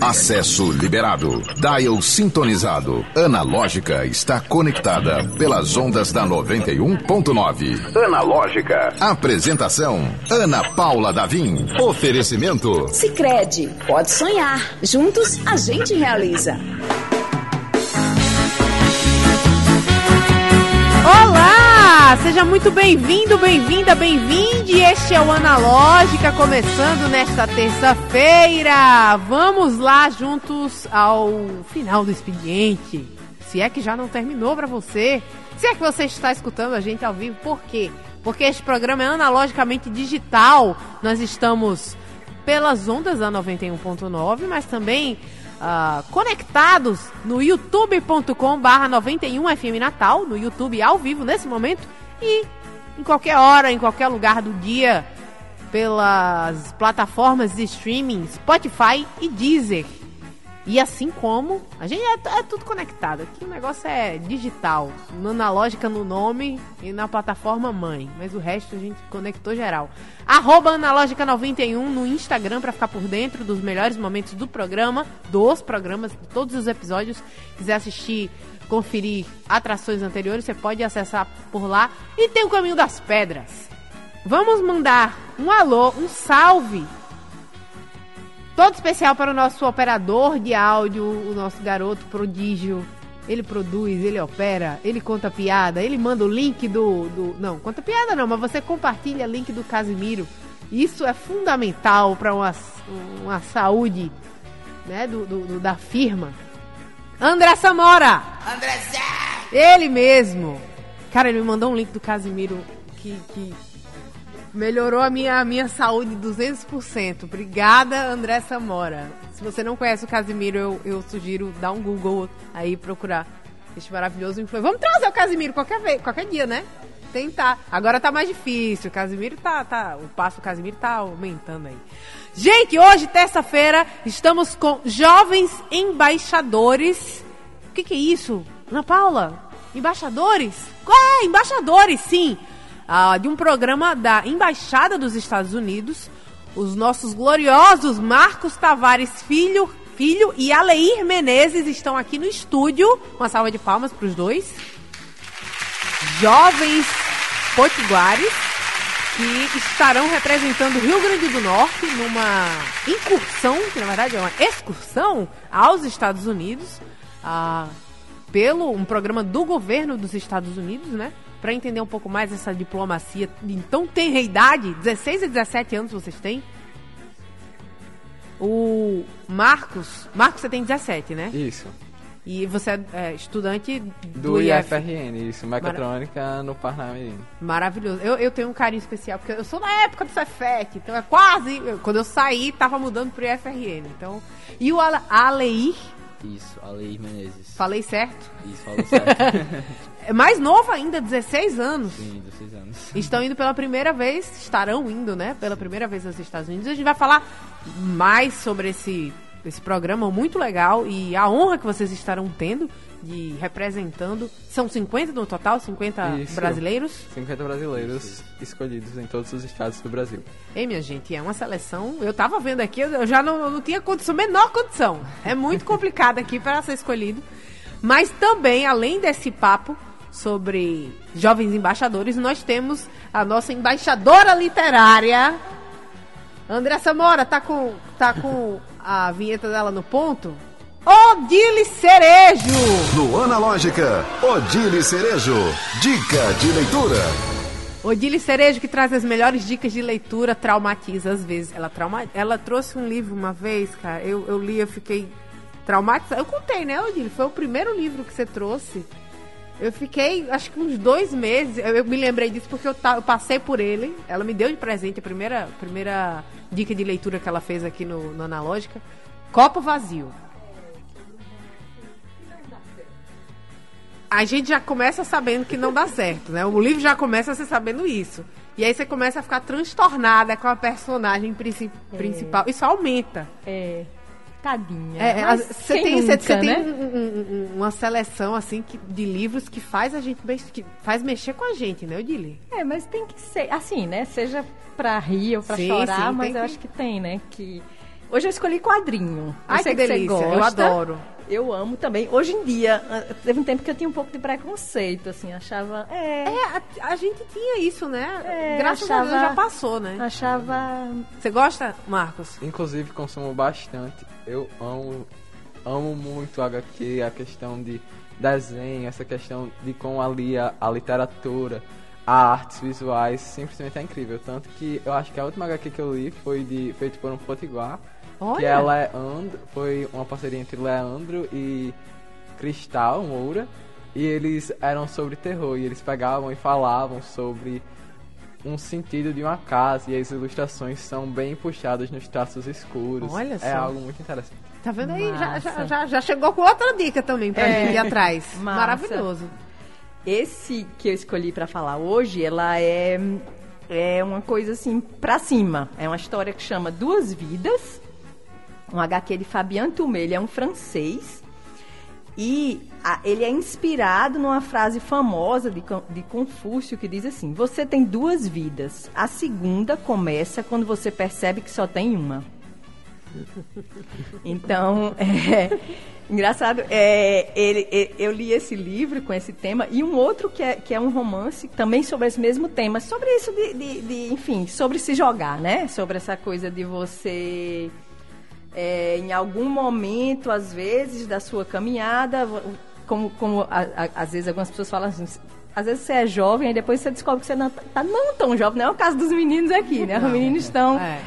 Acesso liberado. Dial sintonizado. Analógica está conectada pelas ondas da 91.9. Analógica. Apresentação: Ana Paula Davim. Oferecimento: Sicredi. Pode sonhar. Juntos a gente realiza. Olá! Seja muito bem-vindo, bem-vinda, bem-vinde. Este é o Analógica, começando nesta terça-feira. Vamos lá juntos ao final do expediente. Se é que já não terminou para você. Se é que você está escutando a gente ao vivo, por quê? Porque este programa é analogicamente digital. Nós estamos pelas ondas da 91.9, mas também uh, conectados no youtube.com barra 91FM Natal, no YouTube ao vivo nesse momento e em qualquer hora, em qualquer lugar do dia, pelas plataformas de streaming Spotify e Deezer. E assim como a gente é, é, tudo conectado. Aqui o negócio é digital, na lógica no nome e na plataforma mãe. Mas o resto a gente conectou geral. Arroba Analógica91 no Instagram para ficar por dentro dos melhores momentos do programa, dos programas, de todos os episódios. Quiser assistir, conferir atrações anteriores, você pode acessar por lá. E tem o Caminho das Pedras. Vamos mandar um alô, um salve Todo especial para o nosso operador de áudio, o nosso garoto prodígio. Ele produz, ele opera, ele conta piada, ele manda o link do. do não, conta piada não, mas você compartilha o link do Casimiro. Isso é fundamental para uma, uma saúde né, do, do, do, da firma. André Samora! André Ele mesmo! Cara, ele me mandou um link do Casimiro que, que Melhorou a minha, a minha saúde 200%. Obrigada, André Samora. Se você não conhece o Casimiro, eu, eu sugiro dar um Google aí procurar este maravilhoso influencer. Vamos trazer o Casimiro qualquer, vez, qualquer dia, né? Tentar. Agora tá mais difícil. O Casimiro tá, tá. O passo do Casimiro tá aumentando aí. Gente, hoje, terça-feira, estamos com jovens embaixadores. O que, que é isso? Ana Paula? Embaixadores? É, embaixadores, sim uh, de um programa da Embaixada dos Estados Unidos. Os nossos gloriosos Marcos Tavares Filho, Filho e Aleir Menezes estão aqui no estúdio. Uma salva de palmas para os dois. Jovens potiguares que estarão representando o Rio Grande do Norte numa incursão, que na verdade é uma excursão, aos Estados Unidos, uh, pelo um programa do governo dos Estados Unidos, né? Para entender um pouco mais essa diplomacia. Então tem idade, 16 e 17 anos vocês têm? O Marcos, Marcos você tem 17, né? Isso. E você é, estudante do, do IFRN, isso, mecatrônica Mar... no Parnamirim. Maravilhoso. Eu, eu tenho um carinho especial, porque eu sou da época do Cefet, então é quase. Quando eu saí, tava mudando pro IFRN. Então, e o Aleir isso, Aleir Menezes. Falei certo? Isso, falou certo. é mais novo ainda, 16 anos. Sim, 16 anos. Estão indo pela primeira vez, estarão indo, né? Pela primeira vez aos Estados Unidos. A gente vai falar mais sobre esse, esse programa muito legal e a honra que vocês estarão tendo de representando. São 50 no total? 50 Isso. brasileiros? 50 brasileiros escolhidos em todos os estados do Brasil. Ei, minha gente, é uma seleção. Eu tava vendo aqui, eu já não, não tinha condição, menor condição. É muito complicado aqui para ser escolhido. Mas também, além desse papo sobre jovens embaixadores, nós temos a nossa embaixadora literária. André Samora, tá com, tá com a vinheta dela no ponto? Odile Cerejo. No Analógica, Odile Cerejo. Dica de leitura. Odile Cerejo que traz as melhores dicas de leitura, traumatiza às vezes. Ela, trauma... ela trouxe um livro uma vez, cara, eu, eu li, eu fiquei traumatizada. Eu contei, né, Odile? Foi o primeiro livro que você trouxe. Eu fiquei, acho que uns dois meses. Eu, eu me lembrei disso porque eu, eu, passei por ele. Ela me deu de presente a primeira, primeira dica de leitura que ela fez aqui no, no Analógica. Copo Vazio. a gente já começa sabendo que não dá certo, né? O livro já começa você sabendo isso. E aí você começa a ficar transtornada com a personagem princi é. principal. Isso aumenta. É. Tadinha. É, você tem, nunca, né? tem um, um, uma seleção assim que, de livros que faz a gente que faz mexer com a gente, né, Odile? É, mas tem que ser assim, né? Seja pra rir ou pra sim, chorar, sim, mas eu que... acho que tem, né? Que Hoje eu escolhi quadrinho. Ai, eu sei que que, delícia, eu gosta. adoro. Eu amo também. Hoje em dia, ah, teve um tempo que eu tinha um pouco de preconceito, assim, achava. É. É, a, a gente tinha isso, né? É, Graças a achava- Deus já passou, né? Achava. Você gosta, Marcos? Inclusive, consumo bastante. Eu amo, amo muito HQ, a questão de desenho, essa questão de como ali a, a literatura, a artes visuais, simplesmente é incrível. Tanto que eu acho que a última HQ que eu li foi de, feito por um potiguar, Olha. ela é And, foi uma parceria entre Leandro e Cristal Moura. E eles eram sobre terror, e eles pegavam e falavam sobre um sentido de uma casa, e as ilustrações são bem puxadas nos traços escuros. Olha É só. algo muito interessante. Tá vendo aí? Já, já, já, já chegou com outra dica também pra É. gente ir atrás. Massa. Maravilhoso. Esse que eu escolhi pra falar hoje, ela é, é uma coisa assim pra cima. É uma história que chama Duas Vidas. Um HQ de Fabien Tumé, ele é um francês. E a- ele é inspirado numa frase famosa de, de Confúcio que diz assim: Você tem duas vidas. A segunda começa quando você percebe que só tem uma. Então, é, engraçado, é, ele, eu li esse livro com esse tema e um outro que é, que é um romance também sobre esse mesmo tema, sobre isso de, de- de, enfim, sobre se jogar, né? Sobre essa coisa de você, é, em algum momento, às vezes, da sua caminhada, como, como a- a- às vezes algumas pessoas falam assim, às vezes você é jovem e depois você descobre que você não tá não tão jovem, não é o caso dos meninos aqui, né? Os meninos estão É.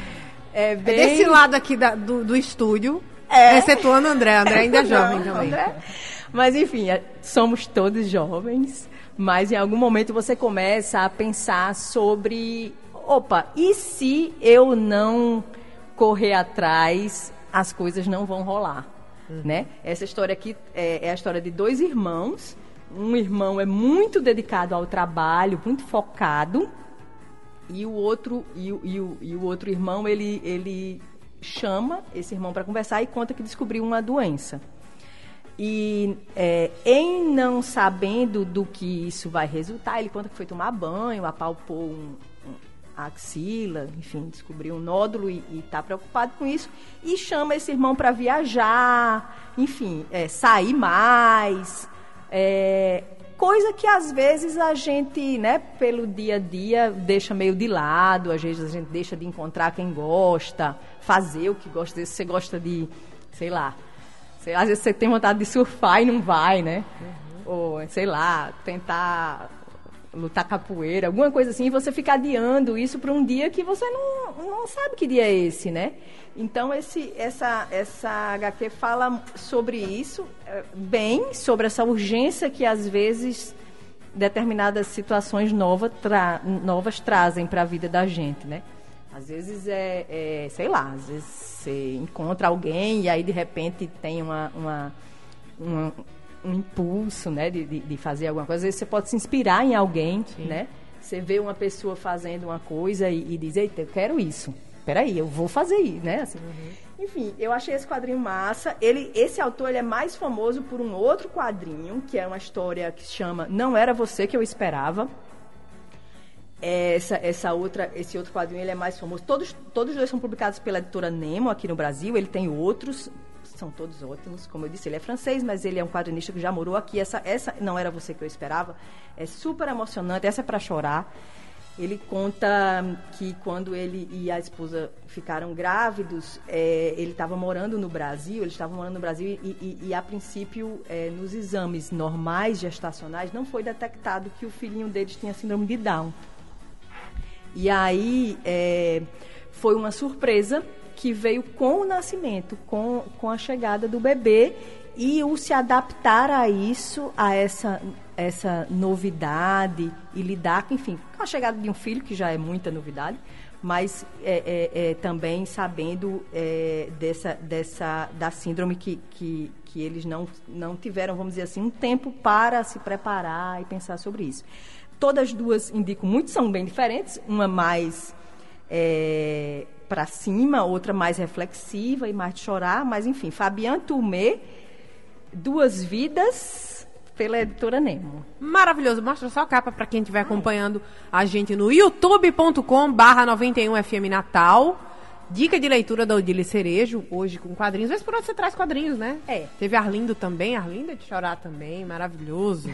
é, É bem... desse lado aqui da- do, do estúdio, É. excetuando o André. André ainda é jovem Não, também. André. Mas enfim, é- somos todos jovens, mas em algum momento você começa a pensar sobre, opa, e se eu não correr atrás, as coisas não vão rolar, né? Essa história aqui é, é a história de dois irmãos. Um irmão é muito dedicado ao trabalho, muito focado, e o outro e o, e o, e o outro irmão ele ele chama esse irmão para conversar e conta que descobriu uma doença e é, em não sabendo do que isso vai resultar ele conta que foi tomar banho apalpou um, a axila enfim descobriu um nódulo e está preocupado com isso e chama esse irmão para viajar enfim é, sair mais é, coisa que às vezes a gente, né, pelo dia a dia, deixa meio de lado, às vezes a gente deixa de encontrar quem gosta, fazer o que gosta, vezes você gosta de, sei lá, sei, às vezes você tem vontade de surfar e não vai, né? Ou, sei lá, tentar lutar capoeira, alguma coisa assim, e você fica adiando isso para um dia que você não, não sabe que dia é esse, né? Então esse, essa, essa HQ fala sobre isso, eh, bem, sobre essa urgência que às vezes determinadas situações nova tra- novas trazem para a vida da gente, né? Às vezes é, é, sei lá, às vezes você encontra alguém e aí de repente tem uma, uma, uma- um impulso, né, de, de, de fazer alguma coisa. Às vezes você pode se inspirar em alguém, né? Você vê uma pessoa fazendo uma coisa e, e diz, eita, eu quero isso. Peraí, eu vou fazer isso, né? Assim. Enfim, eu achei esse quadrinho massa. Ele, esse autor ele é mais famoso por um outro quadrinho, que é uma história que chama Não Era Você Que Eu Esperava. Essa, essa outra, esse outro quadrinho ele é mais famoso. Todos, todos dois são publicados pela editora Nemo aqui no Brasil. Ele tem outros, são todos ótimos. Como eu disse, ele é francês, mas ele é um quadrinista que já morou aqui. Essa, essa não era você que eu esperava. É super emocionante. Essa é para chorar. Ele conta que quando ele e a esposa ficaram grávidos, é, ele estava morando no Brasil, eles estavam morando no Brasil e, e- e, a princípio, é, nos exames normais gestacionais, não foi detectado que o filhinho deles tinha síndrome de Down. E aí é, foi uma surpresa que veio com o nascimento, com, com a chegada do bebê e o se adaptar a isso, a essa, essa novidade e lidar, enfim, com a chegada de um filho, que já é muita novidade, mas é, é, é, também sabendo é, dessa, dessa, da síndrome que, que, que eles não, não tiveram, vamos dizer assim, um tempo para se preparar e pensar sobre isso. Todas duas indicam muito, são bem diferentes, uma mais é, para cima, outra mais reflexiva e mais de chorar, mas enfim, Fabian Tumé, Duas Vidas, pela editora Nemo. Maravilhoso. Mostra só a capa para quem estiver acompanhando a gente no youtube.com barra 91FM Natal. Dica de leitura da Odile Cerejo, hoje com quadrinhos. Vez por onde você traz quadrinhos, né? É. Teve Arlindo também, Arlindo é de chorar também, maravilhoso.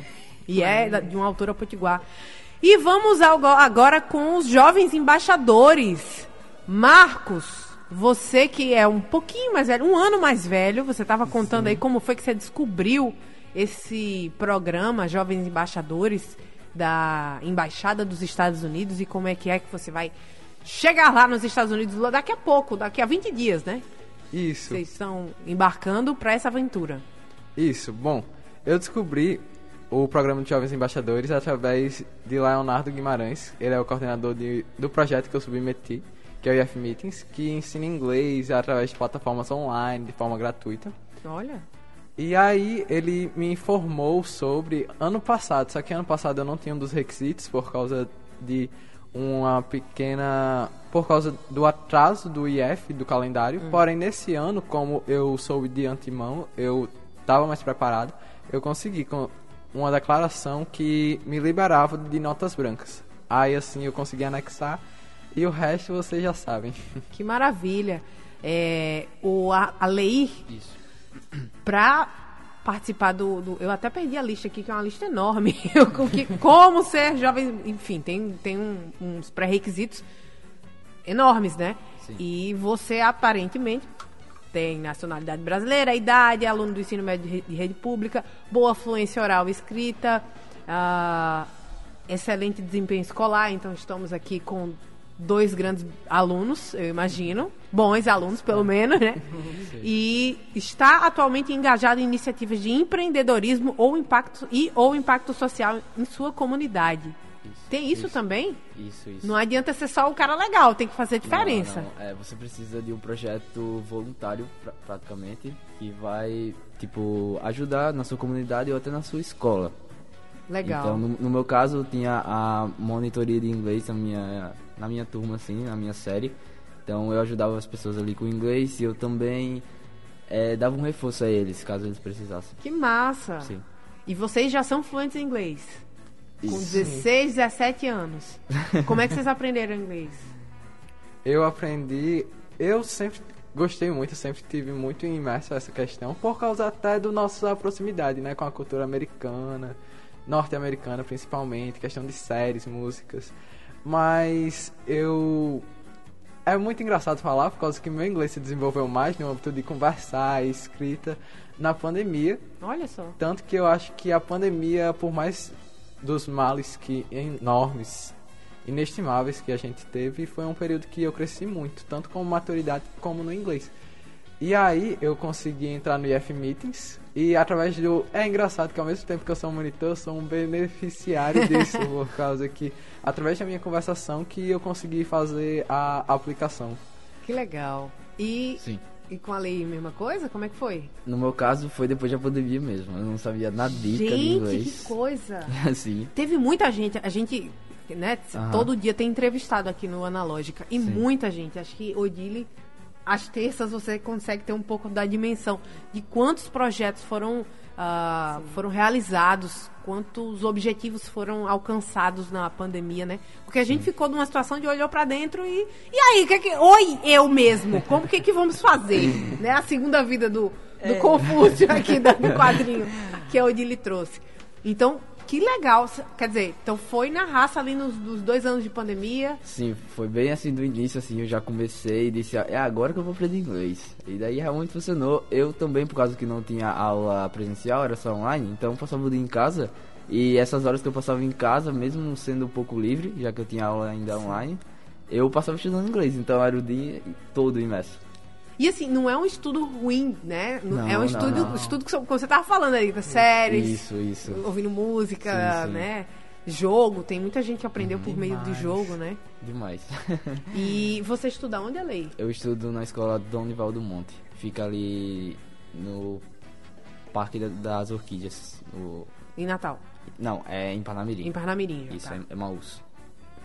E é de uma autora potiguar. E vamos agora com os jovens embaixadores. Marcos, você que é um pouquinho mais velho, um ano mais velho, você estava contando aí como foi que você descobriu esse programa Jovens Embaixadores da Embaixada dos Estados Unidos e como é que é que você vai chegar lá nos Estados Unidos daqui a pouco, daqui a 20 dias, né? Isso. Vocês estão embarcando para essa aventura. Isso, bom, eu descobri o programa de Jovens Embaixadores através de Leonardo Guimarães. Ele é o coordenador de, do projeto que eu submeti, que é o IF Meetings, que ensina inglês através de plataformas online, de forma gratuita. Olha. E aí ele me informou sobre ano passado, só que ano passado eu não tinha um dos requisitos por causa de uma pequena. por causa do atraso do IF, do calendário. Porém, nesse ano, como eu soube de antemão, eu estava mais preparado, eu consegui com uma declaração que me liberava de notas brancas. Aí assim eu consegui anexar e o resto vocês já sabem. Que maravilha. É, o a, a Leir, Isso. pra participar do, do- Eu até perdi a lista aqui, que é uma lista enorme. Que- como ser jovem. Enfim, tem, tem um- uns pré-requisitos enormes, né? Sim. E você aparentemente tem nacionalidade brasileira, idade, aluno do ensino médio de re- de rede pública, boa fluência oral e escrita, ah, excelente desempenho escolar. Então estamos aqui com dois grandes alunos, eu imagino, bons alunos pelo menos, né? E está atualmente engajado em iniciativas de empreendedorismo ou impacto e ou impacto social em sua comunidade. Isso, Tem isso, também? Isso, isso. Não adianta ser só o cara legal, tem que fazer diferença. Não, não. É, você precisa de um projeto voluntário, pra- praticamente, que vai, tipo, ajudar na sua comunidade ou até na sua escola. Legal. Então, no, no meu caso, tinha a monitoria de inglês na minha, na minha turma, assim, na minha série. Então, eu ajudava as pessoas ali com inglês e eu também eh, dava um reforço a eles, caso eles precisassem. Que massa. Sim. E vocês já são fluentes em inglês? Com Isso. 16, 17 anos. Como é que vocês aprenderam inglês? Eu aprendi, eu sempre gostei muito, sempre tive muito imerso essa questão, por causa até do nossa proximidade, né, com a cultura americana, norte-americana principalmente, questão de séries, músicas. Mas eu é muito engraçado falar por causa que meu inglês se desenvolveu mais no âmbito de conversar, e escrita na pandemia, Olha só. tanto que eu acho que a pandemia, por mais dos males que enormes, inestimáveis que a gente teve, foi um período que eu cresci muito, tanto com maturidade como no inglês. E aí eu consegui entrar no IF Meetings e através do. É engraçado que ao mesmo tempo que eu sou um monitor, eu sou um beneficiário disso, por causa que através da minha conversação que eu consegui fazer a aplicação. Que legal. E, Sim. e com a lei, mesma coisa? Como é que foi? No meu caso, foi depois da pandemia mesmo. Eu não sabia nada de Gente, que inglês. coisa. assim. Teve muita gente, a gente, né, todo dia tem entrevistado aqui no Analógica. E Sim. muita gente. Acho que Odile, às terças você consegue ter um pouco da dimensão de quantos projetos foram, ah, foram realizados, quantos objetivos foram alcançados na pandemia, né? Porque a gente ficou numa situação de olhou pra dentro e. E aí, que que, oi, eu mesmo, como que, que vamos fazer? né? A segunda vida do, do Confúcio aqui do quadrinho que a Odile trouxe. Então, que legal. Quer dizer, então foi na raça ali nos, nos dois anos de pandemia. Sim, foi bem assim do início, assim, eu já comecei e disse, é agora que eu vou aprender inglês. E daí realmente funcionou. Eu também, por causa que não tinha aula presencial, era só online, então eu passava o dia em casa. E essas horas que eu passava em casa, mesmo sendo um pouco livre, já que eu tinha aula ainda online, eu passava estudando inglês, então era o dia todo imerso. E assim, não é um estudo ruim, né? Não- é um estudo, não. estudo que você tava falando aí, das séries, Isso, isso. ouvindo música, Sim, sim. né? Jogo, tem muita gente que aprendeu por meio de jogo, né? Demais. E você estuda onde, Lei? eu estudo na escola Dom Nival do Monte. Fica ali no Parque da- das Orquídeas. no- Em Natal, Não, é em Panamirim. em Parnamirim. já Isso, tá. é, é Maús.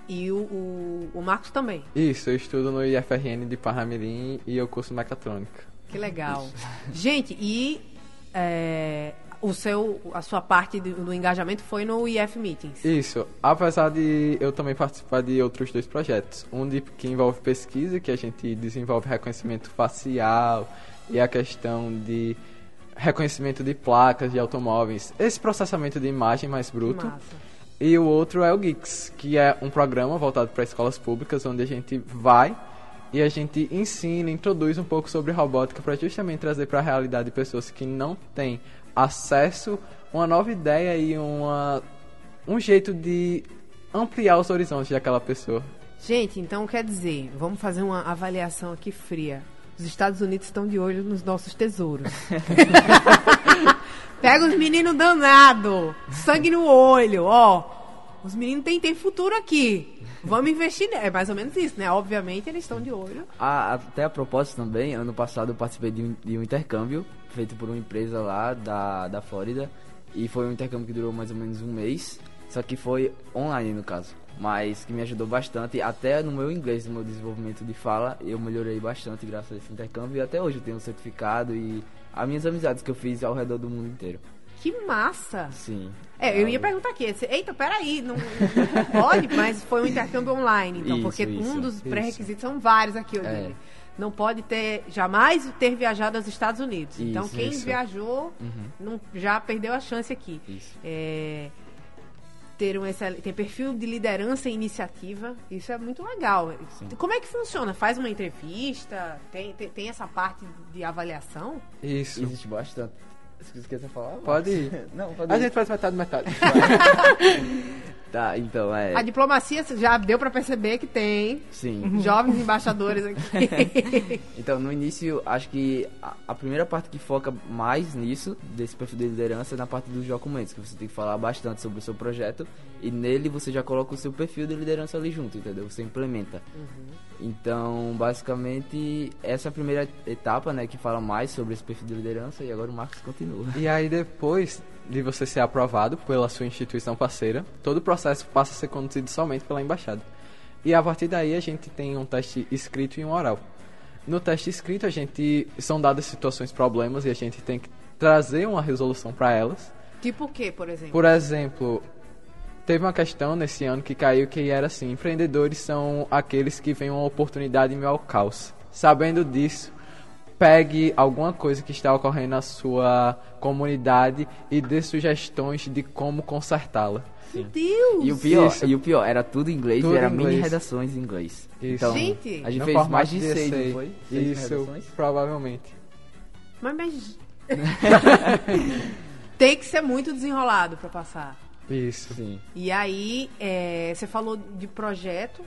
E o, o, o Marcos também. Isso, eu estudo no IFRN de Parnamirim e eu curso mecatrônica. Que legal. Gente, e é, o seu, a sua parte do, do engajamento foi no IF Meetings. Isso, apesar de eu também participar de outros dois projetos. Um de, que envolve pesquisa, que a gente desenvolve reconhecimento facial e a questão de reconhecimento de placas de automóveis. Esse processamento de imagem mais bruto. Massa. E o outro é o Geeks, que é um programa voltado para escolas públicas, onde a gente vai e a gente ensina, introduz um pouco sobre robótica para justamente trazer para a realidade pessoas que não têm acesso, uma nova ideia e uma, um jeito de ampliar os horizontes daquela pessoa. Gente, então quer dizer, vamos fazer uma avaliação aqui fria. Os Estados Unidos estão de olho nos nossos tesouros. Pega os meninos danado, sangue no olho, ó. Os meninos têm, têm futuro aqui. Vamos investir. É mais ou menos isso, né? Obviamente eles estão de olho. Ah, até a propósito também, ano passado eu participei de um, de um intercâmbio feito por uma empresa lá da, da Flórida. E foi um intercâmbio que durou mais ou menos um mês. Só que foi online no caso. Mas que me ajudou bastante. Até no meu inglês, no meu desenvolvimento de fala, eu melhorei bastante graças a esse intercâmbio. E até hoje eu tenho um certificado e as minhas amizades que eu fiz ao redor do mundo inteiro. Que massa! Sim. É, eu ia perguntar aqui. Eita, peraí, não, não pode, mas foi um intercâmbio online, então, Isso, porque isso, um dos pré-requisitos são vários aqui hoje. É. Não pode ter, jamais ter viajado aos Estados Unidos. então, Isso, quem isso. viajou Uhum. não, já perdeu a chance aqui. Isso. É, ter um excel- tem perfil de liderança e iniciativa, isso é muito legal. Sim. Como é que funciona? Faz uma entrevista? Tem, tem, tem essa parte de avaliação? Isso. Existe bastante. Se você quer falar? Pode ir. Não, pode A ir. gente faz metade, metade. Tá, então é. A diplomacia já deu pra perceber que tem Sim. jovens embaixadores aqui. Então, no início, acho que a, a primeira parte que foca mais nisso, desse perfil de liderança, é na parte dos documentos, que você tem que falar bastante sobre o seu projeto e nele você já coloca o seu perfil de liderança ali junto, entendeu? Você implementa. Então, basicamente, essa é a primeira etapa, né, que fala mais sobre esse perfil de liderança e agora o Marcos continua. E aí depois de você ser aprovado pela sua instituição parceira, todo o processo passa a ser conduzido somente pela embaixada. E a partir daí a gente tem um teste escrito e um oral. No teste escrito a gente são dadas situações, problemas e a gente tem que trazer uma resolução para elas. tipo o que, por exemplo? Por exemplo, teve uma questão nesse ano que caiu que era assim: empreendedores são aqueles que veem uma oportunidade em ao caos. Sabendo disso, pegue alguma coisa que está ocorrendo na sua comunidade e dê sugestões de como consertá-la. Meu Deus! E o pior, Isso. e o pior, era tudo em inglês Tudo e era em mini inglês. redações em inglês. Isso. Então, Gente! a gente No fez formato mais de de seis, essay. foi? Seis Isso, redações? provavelmente. Mas, mas... tem que ser muito desenrolado pra passar. Isso. Sim. E aí, é, você falou de projeto,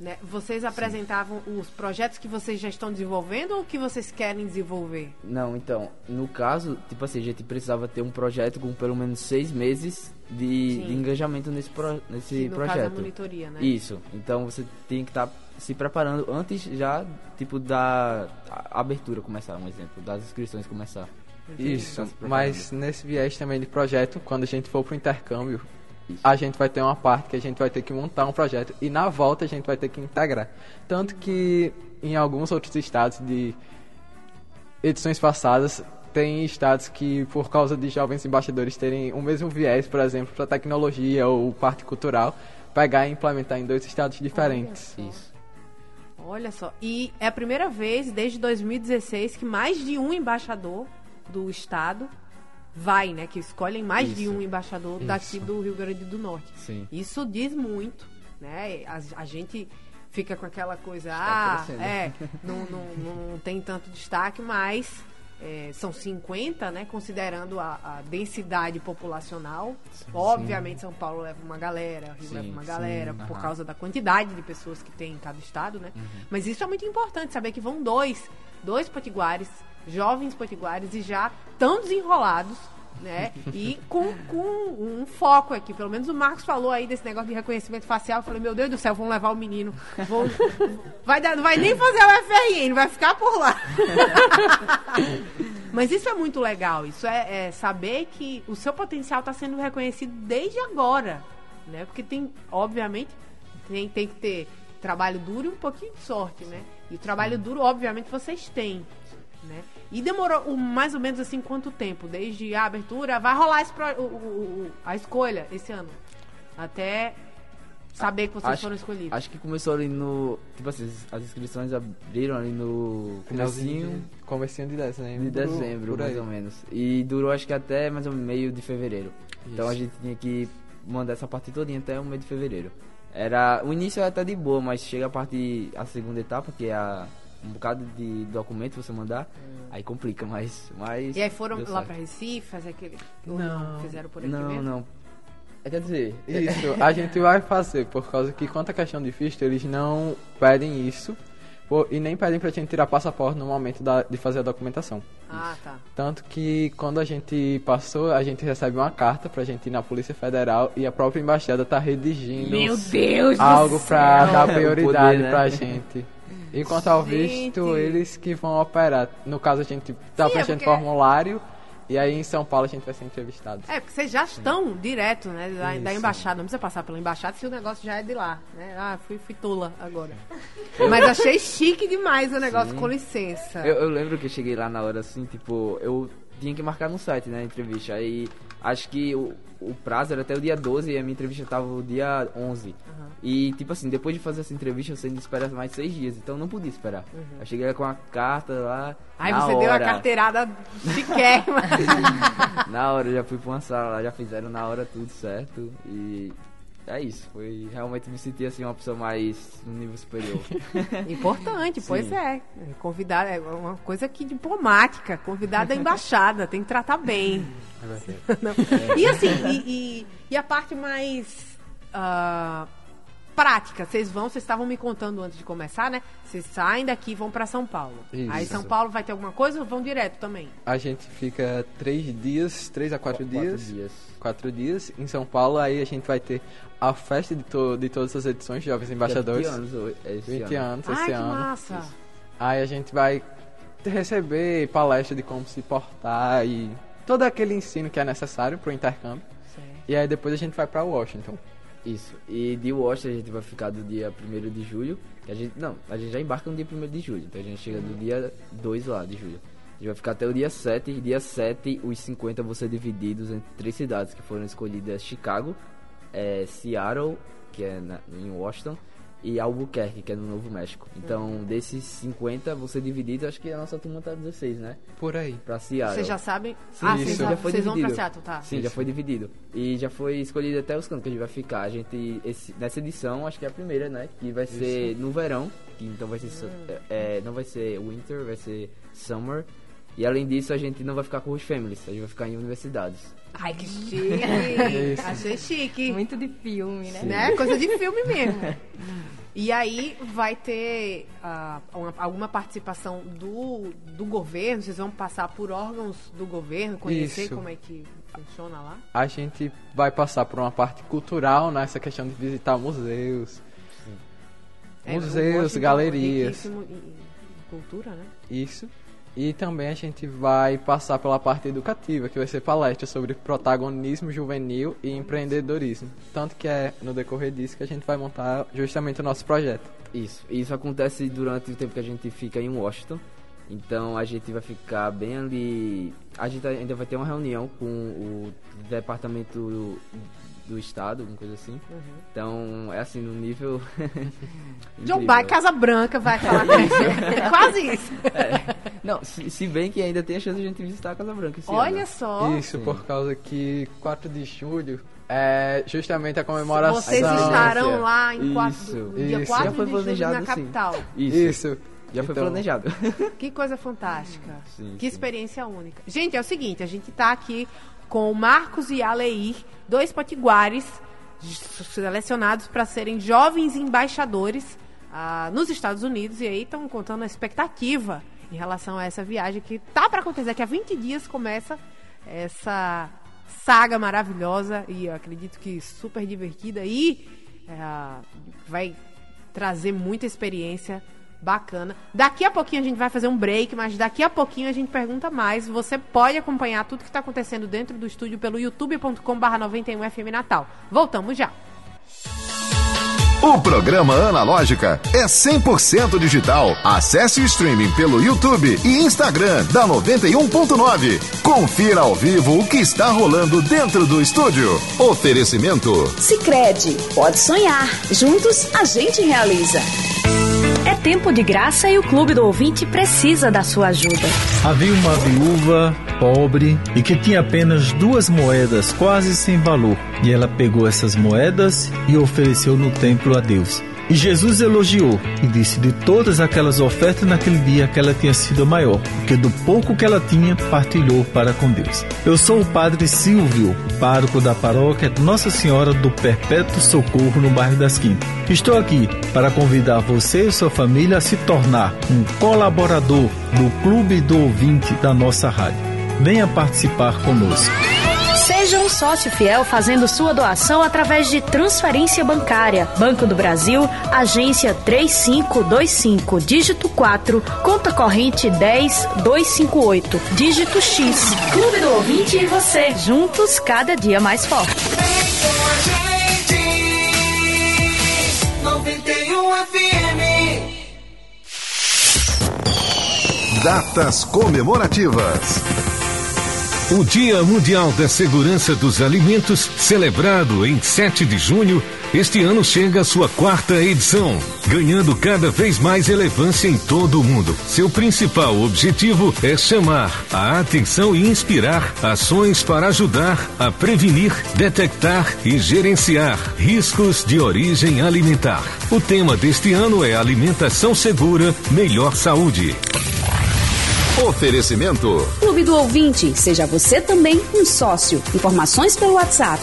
né? Vocês apresentavam os projetos que vocês já estão desenvolvendo ou que vocês querem desenvolver? Não, então, no caso, tipo assim, a gente precisava ter um projeto com pelo menos seis meses de, Sim. de engajamento nesse, pro, nesse Que, no caso, é a projeto. monitoria, né? Isso. Então você tem que estar se preparando antes já, tipo, da a- abertura começar, um exemplo, das inscrições começar. Isso, Tá mas nesse viés também de projeto, quando a gente for pro intercâmbio, Isso. a gente vai ter uma parte que a gente vai ter que montar um projeto e na volta a gente vai ter que integrar. Tanto que em alguns outros estados de edições passadas, tem estados que, por causa de jovens embaixadores terem o mesmo viés, por exemplo, para tecnologia ou parte cultural, pegar e implementar em dois estados diferentes. Isso. Olha só. E é a primeira vez desde 2016 que mais de um embaixador do estado vai, né? Que escolhem mais de Isso. um embaixador daqui Isso. do Rio Grande do Norte. Sim. Isso diz muito, né? A, a gente fica com aquela coisa, Está ah, é, não, não, não tem tanto destaque, mas é, são 50, né? Considerando a, a densidade populacional. Obviamente São Paulo leva uma galera, Rio Sim, leva uma sim, galera, por aham. Uhum. causa da quantidade de pessoas que tem em cada estado, né? Mas isso é muito importante, saber que vão dois, dois potiguares, jovens potiguares, e já tão desenrolados, né? E com, com um foco aqui. Pelo menos o Marcos falou aí desse negócio de reconhecimento facial. Eu falei, meu Deus do céu, vão levar o menino. Vai dar, não vai nem fazer o FRN, vai ficar por lá. Mas isso é muito legal. Isso é, é saber que o seu potencial está sendo reconhecido desde agora, né? Porque tem, obviamente, tem, tem que ter trabalho duro e um pouquinho de sorte, né? E o trabalho duro, obviamente, vocês têm, né? E demorou um, mais ou menos assim quanto tempo? Desde a abertura, vai rolar esse pro- o- o- o- a escolha esse ano. Até saber que vocês Acho- foram escolhidos. Acho que começou ali no. Tipo assim, as inscrições abriram ali no Finalzinho comecinho de, comecinho de dezembro. de dezembro, por mais aí. ou menos. E durou acho que até mais ou menos meio de fevereiro. Então a Isso. gente tinha que mandar essa parte todinha até o meio de fevereiro. Era. O início era até de boa, mas chega a parte. a segunda etapa, que é a. Um bocado de documento você mandar, aí complica, mas. mas E aí foram lá pra Recife fazer aquele. Não. Fizeram por aqui Não, mesmo? não. É, Quer dizer, Isso, a gente vai fazer, por causa que quanto à questão de visto, eles não pedem isso. E nem pedem pra gente tirar passaporte no momento da- de fazer a documentação. Ah, tá. Tanto que quando a gente passou, a gente recebe uma carta pra gente ir na Polícia Federal e a própria embaixada tá redigindo Meu Deus algo do pra céu. dar prioridade poder, né? pra gente. Enquanto ao Gente. visto, eles que vão operar. No caso, a gente tá Sim, é preenchendo porque- formulário e aí em São Paulo a gente vai ser entrevistado. É, porque vocês já estão direto, né? Da, da embaixada. Não precisa passar pela embaixada se o negócio já é de lá. Né? Ah, fui, fui tola agora. Mas achei chique demais o negócio, com licença. Eu, eu lembro que eu cheguei lá na hora assim, tipo, eu tinha que marcar no site, né, a entrevista. Aí acho que o, o prazo era até o dia 12 e a minha entrevista tava o dia 11. E, tipo assim, depois de fazer essa entrevista, você ainda espera mais seis dias, então eu não podia esperar. Eu cheguei com a carta lá. Aí você deu a hora. carteirada chiquérrima. Na hora, eu já fui pra uma sala lá, já fizeram na hora tudo certo. E é isso, foi realmente me sentir assim uma pessoa mais no nível superior. Importante, pois é. Convidar é uma coisa que diplomática. Convidar da embaixada, tem que tratar bem. É. E assim, e, e- e a parte mais ah, prática, vocês vão, vocês estavam me contando antes de começar, né? Vocês saem daqui e vão pra São Paulo. Isso. Aí São Paulo vai ter alguma coisa ou vão direto também? A gente fica três dias, três a quatro, Quatro dias, dias. Quatro dias em São Paulo. Aí a gente vai ter a festa de, to de todas as edições de Jovens Embaixadores. 20 anos, esse 20 ano. anos Ai, esse que ano. massa! Aí a gente vai receber palestra de como se portar e todo aquele ensino que é necessário pro intercâmbio. Certo. E aí depois a gente vai pra Washington. Isso. E de Washington a gente vai ficar do dia 1 de julho. que a gente, não, a gente já embarca no dia 1 de julho. Então a gente chega do dia 2 lá de julho. A gente vai ficar até o dia 7. E dia 7, os 50 vão ser divididos entre três cidades que foram escolhidas: Chicago, é, Seattle, que é na- em Washington, e Albuquerque, que é no Novo México. Então, desses 50 vão ser divididos. Acho que a nossa turma tá 16, né? Por aí. Pra Seattle. Vocês já sabem? Sim, ah, isso. vocês, já já foi vocês vão pra dividido. Seattle, tá? Sim, já foi dividido. E já foi escolhido até os cantos que a gente vai ficar. A gente, esse- nessa edição, acho que é a primeira, né? Que vai ser no verão. Que então vai ser. su- é, não vai ser winter, vai ser summer. E além disso, a gente não vai ficar com os families, a gente vai ficar em universidades. Ai, que chique! Isso. Achei chique. Muito de filme, né? né? Coisa de filme mesmo. E aí vai ter ah, uma- alguma participação do, do governo? Vocês vão passar por órgãos do governo, conhecer Isso. como é que funciona lá? A gente vai passar por uma parte cultural nessa questão de visitar museus. É, Museus, é galerias. em cultura, né? Isso. E também a gente vai passar pela parte educativa, que vai ser palestra sobre protagonismo juvenil e empreendedorismo. Tanto que é no decorrer disso que a gente vai montar justamente o nosso projeto. Isso. Isso acontece durante o tempo que a gente fica em Washington. Então a gente vai ficar bem ali. A gente ainda vai ter uma reunião com o departamento do, do estado, uma coisa assim. Então é assim, no nível. John. Bay, Casa Branca, vai falar. É quase isso. Não, se, se bem que ainda tem a chance de a gente visitar a Casa Branca esse Olha ano. só. Isso, por causa que 4 de julho é justamente a comemoração. Vocês estarão lá em quatro, Isso. no dia Isso. 4 Já foi de julho planejado, na sim. capital. Isso. Isso. Já foi Então, planejado. Que coisa fantástica. Sim, que sim. experiência única. Gente, é o seguinte, a gente tá aqui com Marcos e a Leir, dois potiguares selecionados para serem jovens embaixadores ah, nos Estados Unidos. E aí estão contando a expectativa em relação a essa viagem que tá para acontecer, que há 20 dias começa essa saga maravilhosa. E acredito que super divertida. E eh, vai trazer muita experiência bacana. Daqui a pouquinho a gente vai fazer um break, mas daqui a pouquinho a gente pergunta mais. Você pode acompanhar tudo que está acontecendo dentro do estúdio pelo youtube.com/91fm Natal. Voltamos já. O programa Analógica é 100% digital. Acesse o streaming pelo YouTube e Instagram da 91.9. Confira ao vivo o que está rolando dentro do estúdio. Oferecimento. Sicredi, pode sonhar. Juntos a gente realiza. É tempo de graça e o Clube do Ouvinte precisa da sua ajuda. Havia uma viúva pobre e que tinha apenas duas moedas quase sem valor. E ela pegou essas moedas e ofereceu no templo a Deus. E Jesus elogiou e disse de todas aquelas ofertas naquele dia aquela tinha sido a maior, porque do pouco que ela tinha, partilhou para com Deus. Eu sou o Padre Silvio, pároco da paróquia Nossa Senhora do Perpétuo Socorro no bairro das Quintas. Estou aqui para convidar você e sua família a se tornar um colaborador do Clube do Ouvinte da nossa rádio. Venha participar conosco. Seja um sócio fiel fazendo sua doação através de transferência bancária. Banco do Brasil, agência 3525, dígito 4, conta corrente 10258, dígito X. Clube do Ouvinte e você, juntos cada dia mais forte. Datas comemorativas. O Dia Mundial da Segurança dos Alimentos, celebrado em 7 de junho, este ano chega à sua quarta edição, ganhando cada vez mais relevância em todo o mundo. Seu principal objetivo é chamar a atenção e inspirar ações para ajudar a prevenir, detectar e gerenciar riscos de origem alimentar. O tema deste ano é Alimentação Segura, Melhor Saúde. Oferecimento. Clube do Ouvinte, seja você também um sócio. Informações pelo WhatsApp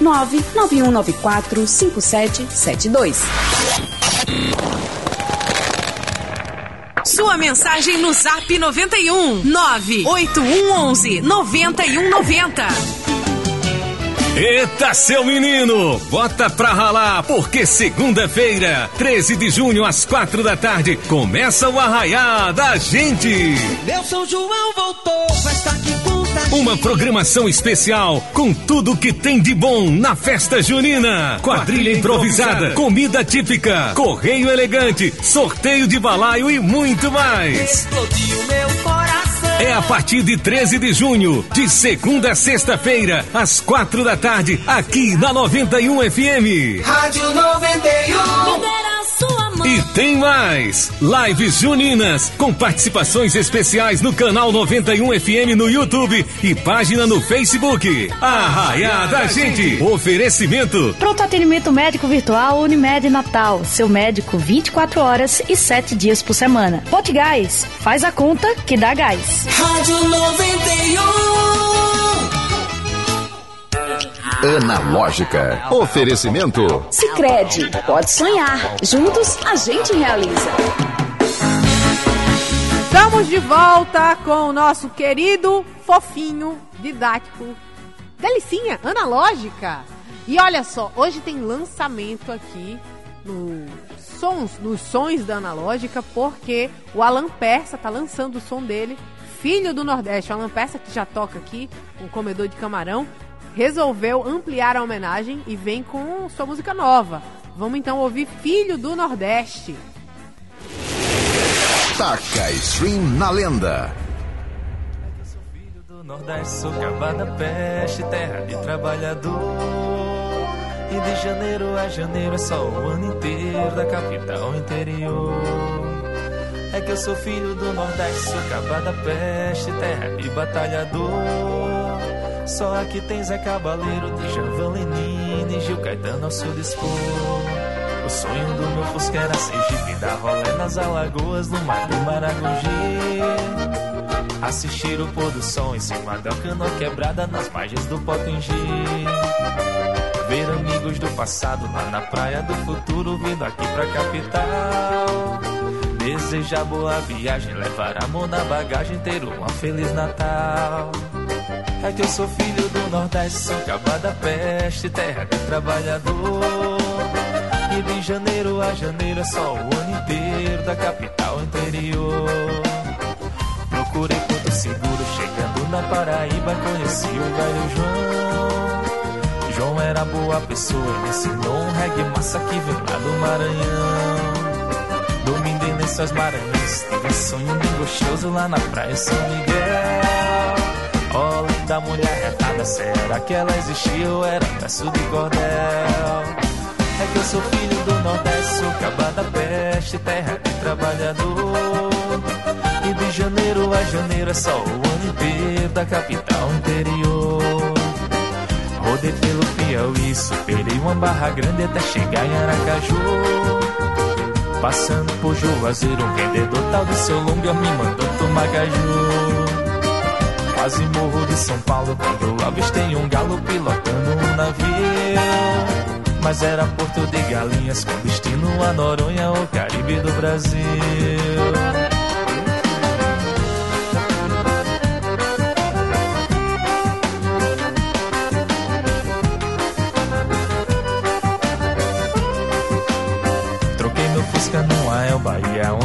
849-9194-5772. Sua mensagem no Zap 91 98111 9190. Eita, seu menino! Bota pra ralar, porque segunda-feira, 13 de junho, às quatro da tarde, começa o arraiar da gente! Meu São João voltou, festa que conta. Uma programação especial com tudo que tem de bom na festa junina. Quadrilha improvisada, comida típica, correio elegante, sorteio de balaio e muito mais. Explodiu. É a partir de 13 de junho, de segunda a sexta-feira, às quatro da tarde, aqui na 91 FM. Rádio 91. E tem mais! Lives juninas, com participações especiais no canal 91 FM no YouTube e página no Facebook. Arraiá da gente! Oferecimento Pronto atendimento médico virtual Unimed Natal. Seu médico 24 horas e 7 dias por semana. Bote gás. Faz a conta que dá gás. Rádio 91. Analógica. Oferecimento. Sicredi, pode sonhar. Juntos a gente realiza. Estamos de volta com o nosso querido, fofinho, didático, delicinha, analógica. E olha só, hoje tem lançamento aqui no sons, nos sons da analógica, porque o Alan Persa tá lançando o som dele, filho do Nordeste. O Alan Persa, que já toca aqui, o comedor de camarão, resolveu ampliar a homenagem e vem com sua música nova. Vamos então ouvir Filho do Nordeste. Taca Stream na lenda. do Nordeste, sou cavada peste, terra de trabalhador. E de janeiro a janeiro é só o ano inteiro da capital ao interior. É que eu sou filho do Nordeste, sou cavada peste, terra de batalhador. Só aqui tem Zé Cabaleiro, de Javan Lenine, Gil Caetano ao seu dispor. O sonho do meu Fusca era ser jipe, dar rolé nas alagoas, no mar do Maragogi. Assistir o pôr do sol em cima da canoa quebrada nas margens do Potengi. Ver amigos do passado lá na praia do futuro vindo aqui pra capital. Desejar boa viagem, levar amor na bagagem, ter uma feliz Natal. É que eu sou filho do Nordeste, sou cabada peste, terra de trabalhador. E de janeiro a janeiro é só o ano inteiro da capital interior. Procurei Porto Seguro, chegando na Paraíba, conheci o velho João. João era boa pessoa. Me ensinou um reggae massa que vem lá do Maranhão. Maranhãs, tive um sonho bem gostoso lá na praia São Miguel. Ó, linda mulher retada, será que ela existiu era verso de cordel? É que eu sou filho do Nordeste, sou caba da peste, terra de trabalhador. E de janeiro a janeiro é só o ano inteiro da capital interior. Rodei pelo Piauí, superei uma barra grande até chegar em Aracaju. Passando por Juazeiro, um vendedor tal de seu longa me mandou tomar caju. Quase morro de São Paulo quando avistei um galo pilotando um navio. Mas era Porto de Galinhas com destino a Noronha, o Caribe do Brasil.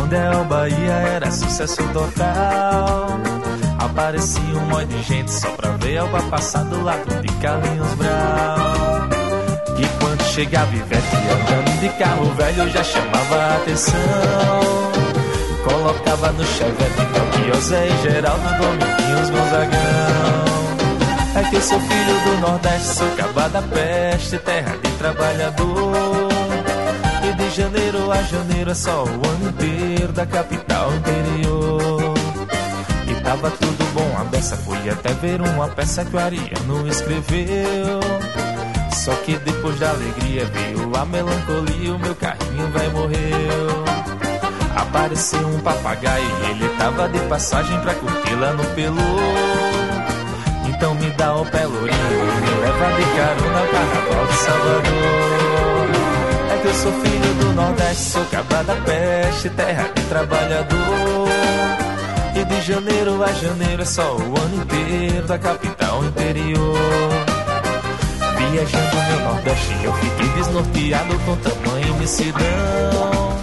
Bahia, onde a El Bahia era sucesso total. Aparecia um monte de gente só pra ver Elba passar do lado de Carlinhos Brown. E quando chegava Ivete andando de carro velho, já chamava a atenção. Colocava no chevette Zé e Geraldo, Dominguinhos, Gonzagão. É que eu sou filho do Nordeste, sou caba da peste, terra de trabalhador. Janeiro a janeiro é só o ano inteiro da capital interior. E tava tudo bom, a beça fui até ver uma peça que o Ariano escreveu. Só que depois da alegria veio a melancolia, o meu carrinho vai morreu. Apareceu um papagaio e ele tava de passagem pra curtir lá no Pelô. Então me dá o pelourinho e me leva de carona ao carnaval de Salvador. Eu sou filho do Nordeste, sou cabra da peste, terra de trabalhador. E de janeiro a janeiro é só o ano inteiro da capital interior. Viajando meu Nordeste, eu fiquei desnorteado com tamanho imensidão.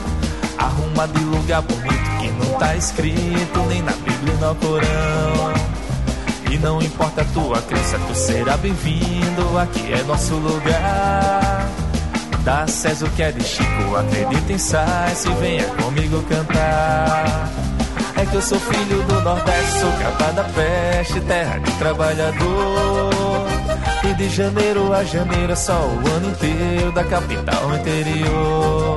Arruma de lugar bonito que não tá escrito nem na Bíblia nem no Corão. E não importa a tua crença, tu será bem-vindo, aqui é nosso lugar. Dá César o que é de Chico, acredita em Sais e venha comigo cantar. É que eu sou filho do Nordeste, sou capa da peste, terra de trabalhador. E de janeiro a janeiro é só o ano inteiro da capital interior.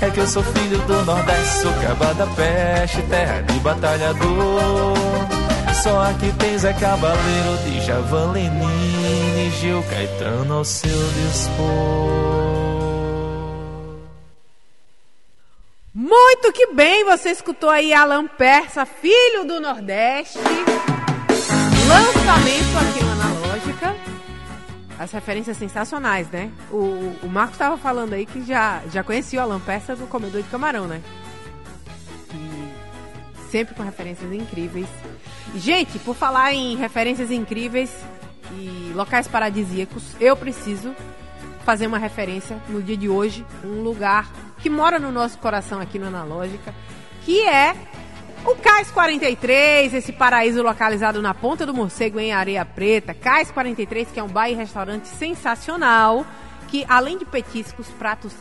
É que eu sou filho do Nordeste, sou caba da peste, terra de batalhador. Só aqui tem Zé Cabaleiro, de Javan Lenine, Gil Caetano ao seu dispor. Muito que bem, você escutou aí Alan Persa, filho do Nordeste. Lançamento aqui no Analógica. As referências sensacionais, né? O, o Marcos estava falando aí que já, já conhecia o Alan Persa do Comedor de Camarão, né? Sempre com referências incríveis. Gente, por falar em referências incríveis e locais paradisíacos, eu preciso fazer uma referência no dia de hoje, um lugar que mora no nosso coração aqui no Analógica, que é o Cais 43, esse paraíso localizado na Ponta do Morcego, em Areia Preta. Cais 43, que é um bar e restaurante sensacional, que além de petiscos, pratos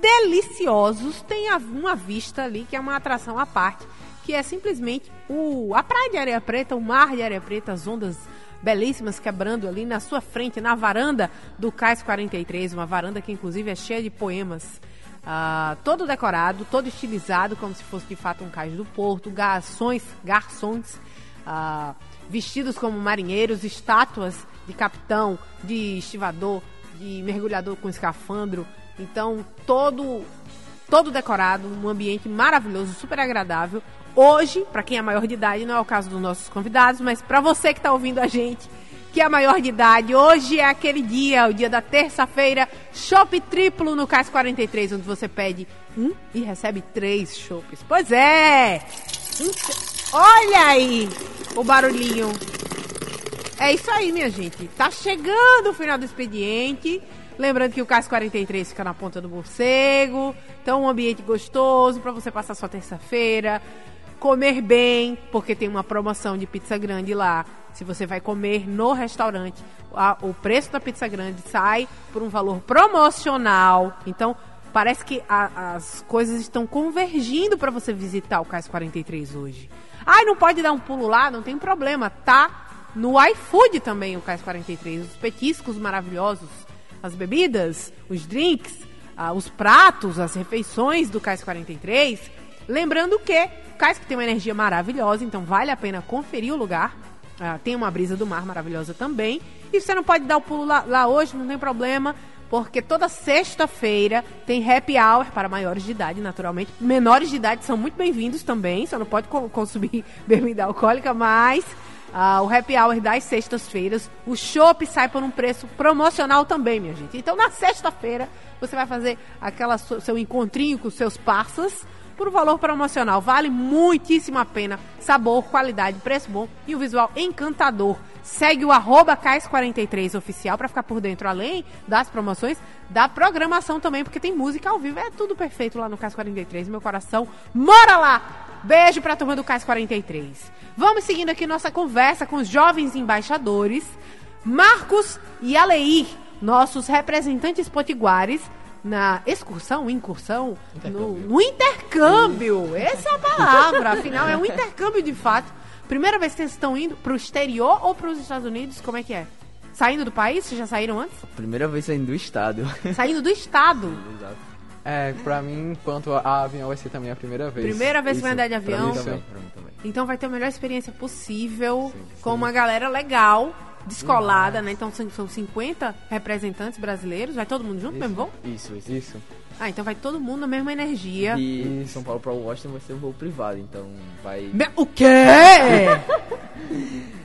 deliciosos, tem uma vista ali que é uma atração à parte, que é simplesmente o, a praia de Areia Preta, o mar de Areia Preta, as ondas belíssimas quebrando ali na sua frente, na varanda do Cais 43, uma varanda que inclusive é cheia de poemas. Ah, todo decorado, todo estilizado, como se fosse de fato um cais do porto, garçons, garçons ah, vestidos como marinheiros, estátuas de capitão, de estivador, de mergulhador com escafandro. Então, todo todo decorado, um ambiente maravilhoso, super agradável. Hoje, para quem é maior de idade, não é o caso dos nossos convidados, mas para você que está ouvindo a gente, que é maior de idade, hoje é aquele dia, o dia da terça-feira, chopp triplo no Cais 43, onde você pede um e recebe três chopps. Pois é! Olha aí o barulhinho. É isso aí, minha gente. Tá chegando o final do expediente. Lembrando que o Cais 43 fica na ponta do morcego. Então, um ambiente gostoso para você passar sua terça-feira. Comer bem, porque tem uma promoção de pizza grande lá. Se você vai comer no restaurante, a- o preço da pizza grande sai por um valor promocional. Então, parece que a- as coisas estão convergindo para você visitar o Cais 43 hoje. Ai, não pode dar um pulo lá? Não tem problema, tá? No iFood também o Cais 43, os petiscos maravilhosos, as bebidas, os drinks, ah, os pratos, as refeições do Cais 43. Lembrando que Cais que tem uma energia maravilhosa, então vale a pena conferir o lugar. Ah, tem uma brisa do mar maravilhosa também. E você não pode dar o pulo lá, lá hoje, não tem problema, porque toda sexta-feira tem happy hour para maiores de idade, naturalmente. Menores de idade são muito bem-vindos também, só não pode co- consumir bebida alcoólica, mas ah, o happy hour das sextas-feiras, o chopp sai por um preço promocional também, minha gente. Então, na sexta-feira, você vai fazer aquela seu encontrinho com seus parças por valor promocional. Vale muitíssimo a pena. Sabor, qualidade, preço bom e um visual encantador. Segue o arroba Cais43 oficial para ficar por dentro, além das promoções, da programação também, porque tem música ao vivo. É tudo perfeito lá no Cais 43. Meu coração mora lá. Beijo pra turma do Cais 43. Vamos seguindo aqui nossa conversa com os jovens embaixadores, Marcos e Aleir, nossos representantes potiguares na excursão, incursão, no, no intercâmbio. Essa é a palavra, afinal é um intercâmbio de fato. Primeira vez que vocês estão indo pro exterior ou pros Estados Unidos, como é que é? Saindo do país? Vocês já saíram antes? Primeira vez saindo do estado. Saindo do estado. Exato. É, pra mim, enquanto a avião vai ser também a primeira vez. Primeira vez que vai andar de pra avião. mim, Também, sim. pra mim também. Então vai ter a melhor experiência possível com uma galera legal, descolada, né? Então são, são 50 representantes brasileiros. Vai todo mundo junto no mesmo voo? Isso, isso. Isso. Ah, então vai todo mundo na mesma energia. E São Paulo pra Washington vai ser um voo privado, então vai. Me- O quê?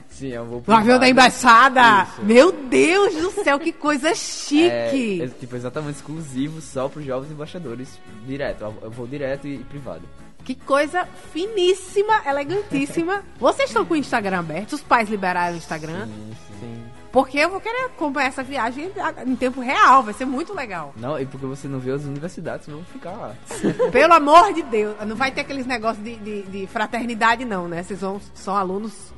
Sim, é um voo O privado. avião da embaixada? Isso. Meu Deus do céu, que coisa É, chique! é, tipo, exatamente exclusivo só pros jovens embaixadores. Direto, eu vou direto e, e privado. Que coisa finíssima, elegantíssima. Vocês estão com o Instagram aberto? Os pais liberaram o Instagram? Sim. Porque eu vou querer acompanhar essa viagem em tempo real, vai ser muito legal. Não, e porque você não vê as universidades vão ficar lá. Pelo amor de Deus, não vai ter aqueles negócios de, de, de fraternidade, não, né? Vocês vão, são alunos.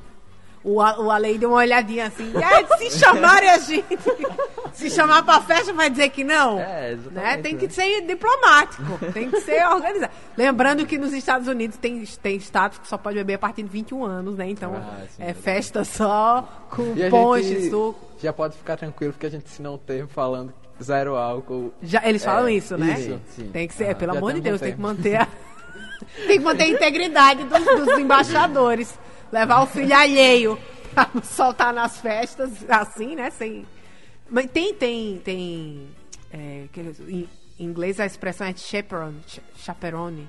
O, o Ale deu uma olhadinha assim. "Ah, se chamarem a gente, se chamar pra festa, vai dizer que não? É, né? Tem que né? ser diplomático, tem que ser organizado. Lembrando que nos Estados Unidos tem, tem estados que só pode beber a partir de 21 anos, né? Então Ah, sim, é verdade. festa só com E ponche, suco. já pode ficar tranquilo porque a gente ensinou o termo falando zero álcool. Já, eles falam É, isso, né? isso, sim. Tem que ser, Ah, pelo amor de Deus, um tem que manter a, tem que manter a integridade dos, dos embaixadores. Levar o filho alheio pra soltar nas festas, assim, né? Sem... Mas tem, tem, tem. é, eles- em inglês a expressão é chaperone, cha- chaperone.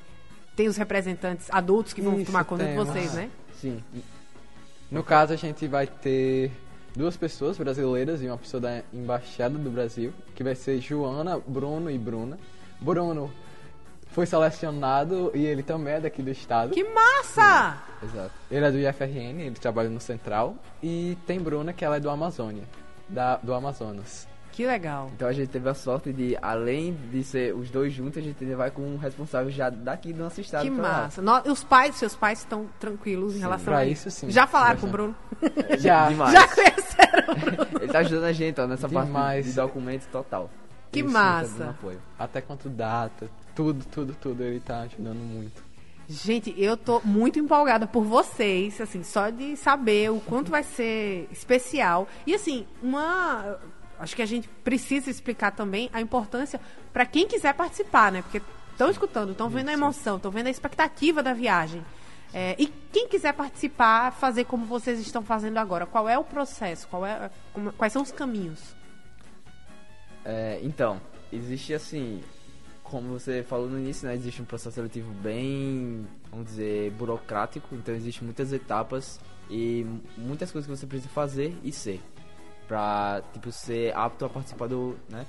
Tem os representantes adultos que vão Isso, tomar conta de temos. vocês, né? Sim. No caso, a gente vai ter duas pessoas brasileiras e uma pessoa da Embaixada do Brasil, que vai ser Joana, Bruno e Bruna. Bruno foi selecionado e ele também é daqui do estado. Que massa! Exato. Ele é do IFRN, ele trabalha no Central. E tem Bruna, que ela é do Amazônia, da, do Amazonas. Que legal. Então a gente teve a sorte de, além de ser os dois juntos, a gente ainda vai com um responsável já daqui do nosso estado. Que massa. No- os pais, seus pais estão tranquilos em relação pra a isso, sim. Já falaram com o. Bruno? Já. Demais. Já conheceram o Bruno? Ele tá ajudando a gente, ó, nessa parte Demais. de documentos total. Que Isso, massa. tá apoio. Até quanto data, tudo, tudo, tudo, ele tá ajudando muito. Gente, eu tô muito empolgada por vocês, assim, só de saber o quanto vai ser especial. E assim, uma. Acho que a gente precisa explicar também a importância para quem quiser participar, né? Porque estão escutando, estão vendo a emoção, estão vendo a expectativa da viagem. É, e quem quiser participar, fazer como vocês estão fazendo agora, qual é o processo? Qual é, como- quais são os caminhos? É, então, existe assim, como você falou no início, né, existe um processo seletivo bem, vamos dizer, burocrático, então existem muitas etapas e muitas coisas que você precisa fazer e ser pra, tipo, ser apto a participar do, né,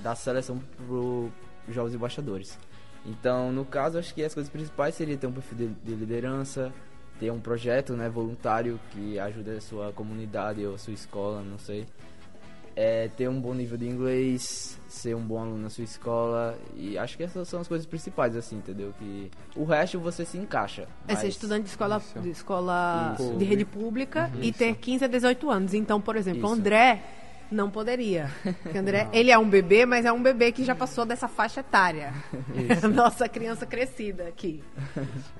da seleção pro jovens embaixadores. Então, no caso, acho que as coisas principais seriam ter um perfil de, de liderança, ter um projeto, né, voluntário que ajude a sua comunidade ou a sua escola, não sei. É ter um bom nível de inglês, ser um bom aluno na sua escola. E acho que essas são as coisas principais, assim, entendeu? Que o resto você se encaixa. É ser estudante de escola, de, escola Isso. de rede pública e ter 15 a 18 anos. Então, por exemplo. André não poderia. Porque André, ele é um bebê, mas é um bebê que já passou dessa faixa etária. Isso. Nossa criança crescida aqui.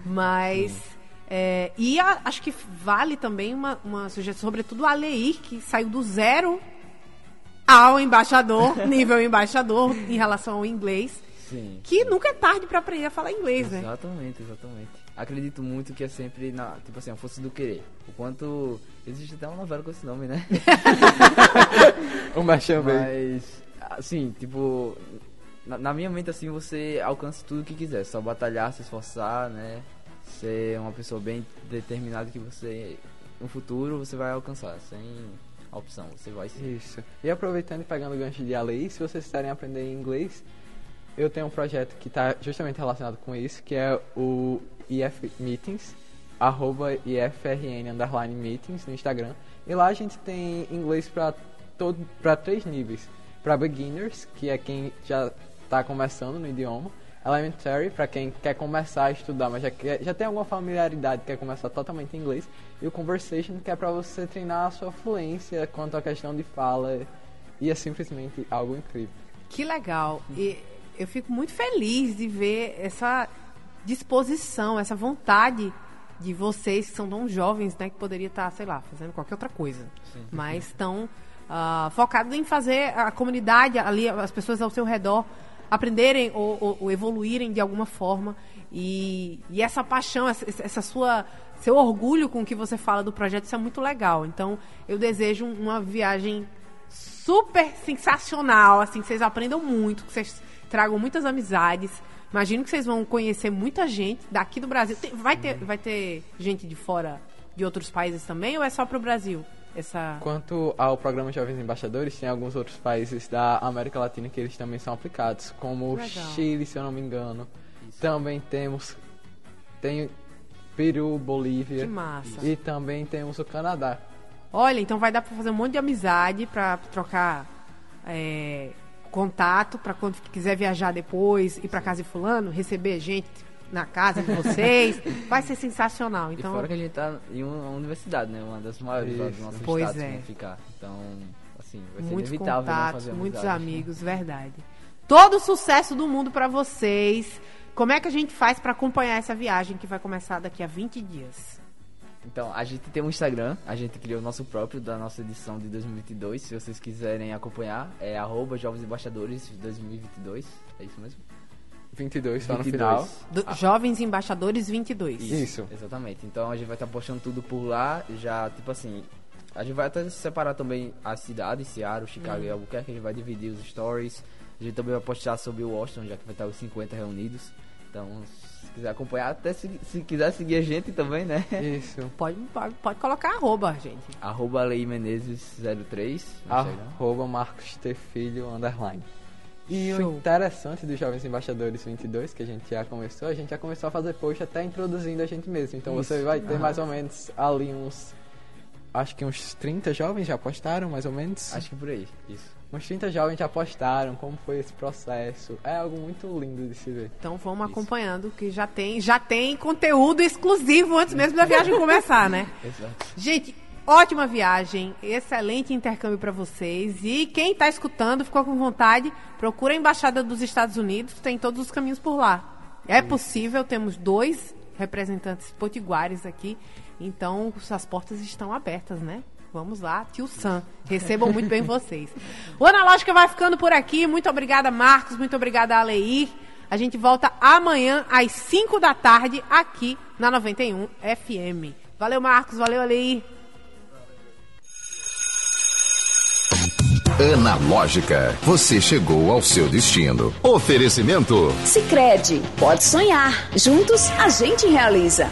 Mas. é, e a- acho que vale também uma, uma sugestão, sobretudo a Leir, que saiu do zero ao embaixador, nível embaixador, em relação ao inglês. Sim. Que nunca é tarde para aprender a falar inglês, né? Exatamente, exatamente. Acredito muito que é sempre na, tipo assim, a força do querer. O quanto existe até uma novela com esse nome, né? Um merchan bem. Mas assim, tipo, na, na minha mente assim você alcança tudo que quiser, só batalhar, se esforçar, né? Ser uma pessoa bem determinada que você no futuro você vai alcançar, sem opção, você vai. Isso. E aproveitando e pegando o gancho de Alei, se vocês quiserem aprender inglês, eu tenho um projeto que está justamente relacionado com isso, que é o IF Meetings, arroba IFRN underline meetings no Instagram. E lá a gente tem inglês para todo para três níveis. Para beginners, que é quem já está começando no idioma. Elementary, para quem quer começar a estudar, mas já, quer, já tem alguma familiaridade, quer começar totalmente em inglês. E o Conversation, que é para você treinar a sua fluência quanto à questão de fala. E é simplesmente algo incrível. Que legal. E eu fico muito feliz de ver essa disposição, essa vontade de vocês que são tão jovens, né, que poderia estar, sei lá, fazendo qualquer outra coisa, mas estão ah, focados em fazer a comunidade ali, as pessoas ao seu redor aprenderem ou, ou- ou evoluírem de alguma forma e, e essa paixão, essa, essa sua seu orgulho com o que você fala do projeto, isso é muito legal. Então, eu desejo uma viagem super sensacional, assim, que vocês aprendam muito, que vocês tragam muitas amizades. Imagino que vocês vão conhecer muita gente daqui do Brasil. Tem- vai, ter, vai ter gente de fora de outros países também ou é só pro Brasil? Essa... Quanto ao programa Jovens Embaixadores, tem alguns outros países da América Latina que eles também são aplicados, como o Legal. Chile, se eu não me engano. Também temos tem Peru, Bolívia. Que massa. E também temos o Canadá. Olha, então vai dar pra fazer um monte de amizade, pra trocar é, contato, pra quando quiser viajar depois, ir pra casa de fulano, receber gente na casa de vocês. vai ser sensacional. E Então, fora que a gente tá em uma universidade, né? Uma das maiores lá do Isso. nosso Pois estado, é. não ficar. Então, assim, vai ser muitos inevitável não contatos, fazer muitos amizade. amigos, verdade. Todo o sucesso do mundo pra vocês. Como é que a gente faz pra acompanhar essa viagem que vai começar daqui a 20 dias? Então, a gente tem um Instagram, a gente criou o nosso próprio da nossa edição de 2022. Se vocês quiserem acompanhar, é arroba Jovens Embaixadores 2022. É isso mesmo? 22 só no 22. final. Do- Jovens Embaixadores 22. Isso. Exatamente. Então a gente vai estar postando tudo por lá. Já, tipo assim, a gente vai até separar também as cidades, Seattle, Chicago Uhum. e Albuquerque. A gente vai dividir os stories. A gente também vai postar sobre o Washington, já que vai estar os 50 reunidos. Então, se quiser acompanhar, até se, se quiser seguir a gente também, né? Isso. Pode, pode, pode colocar arroba, gente. Arroba Lei Menezes 03. no Instagram. Arroba Marcos T. Filho, underline. E Show. o interessante dos Jovens Embaixadores 22, que a gente já começou, a gente já começou a fazer post até introduzindo a gente mesmo. Então você vai ter mais ou menos ali uns. Acho que uns 30 jovens já postaram, mais ou menos. Acho que por aí. Isso. Uns 30 jovens já postaram como foi esse processo. É algo muito lindo de se ver. Então vamos acompanhando que já tem, já tem conteúdo exclusivo antes mesmo da viagem começar, né? Exato. Gente, ótima viagem, excelente intercâmbio para vocês. E quem tá escutando, ficou com vontade, procura a embaixada dos Estados Unidos, tem todos os caminhos por lá. É possível, temos dois representantes potiguares aqui, então as portas estão abertas, né? Vamos lá, tio Sam. Recebam muito bem vocês. O Analógica vai ficando por aqui. Muito obrigada, Marcos. Muito obrigada, Aleir. A gente volta amanhã às 5 da tarde aqui na 91 FM. Valeu, Marcos. Valeu, Aleir. Analógica, você chegou ao seu destino. Oferecimento Sicredi, pode sonhar. Juntos a gente realiza.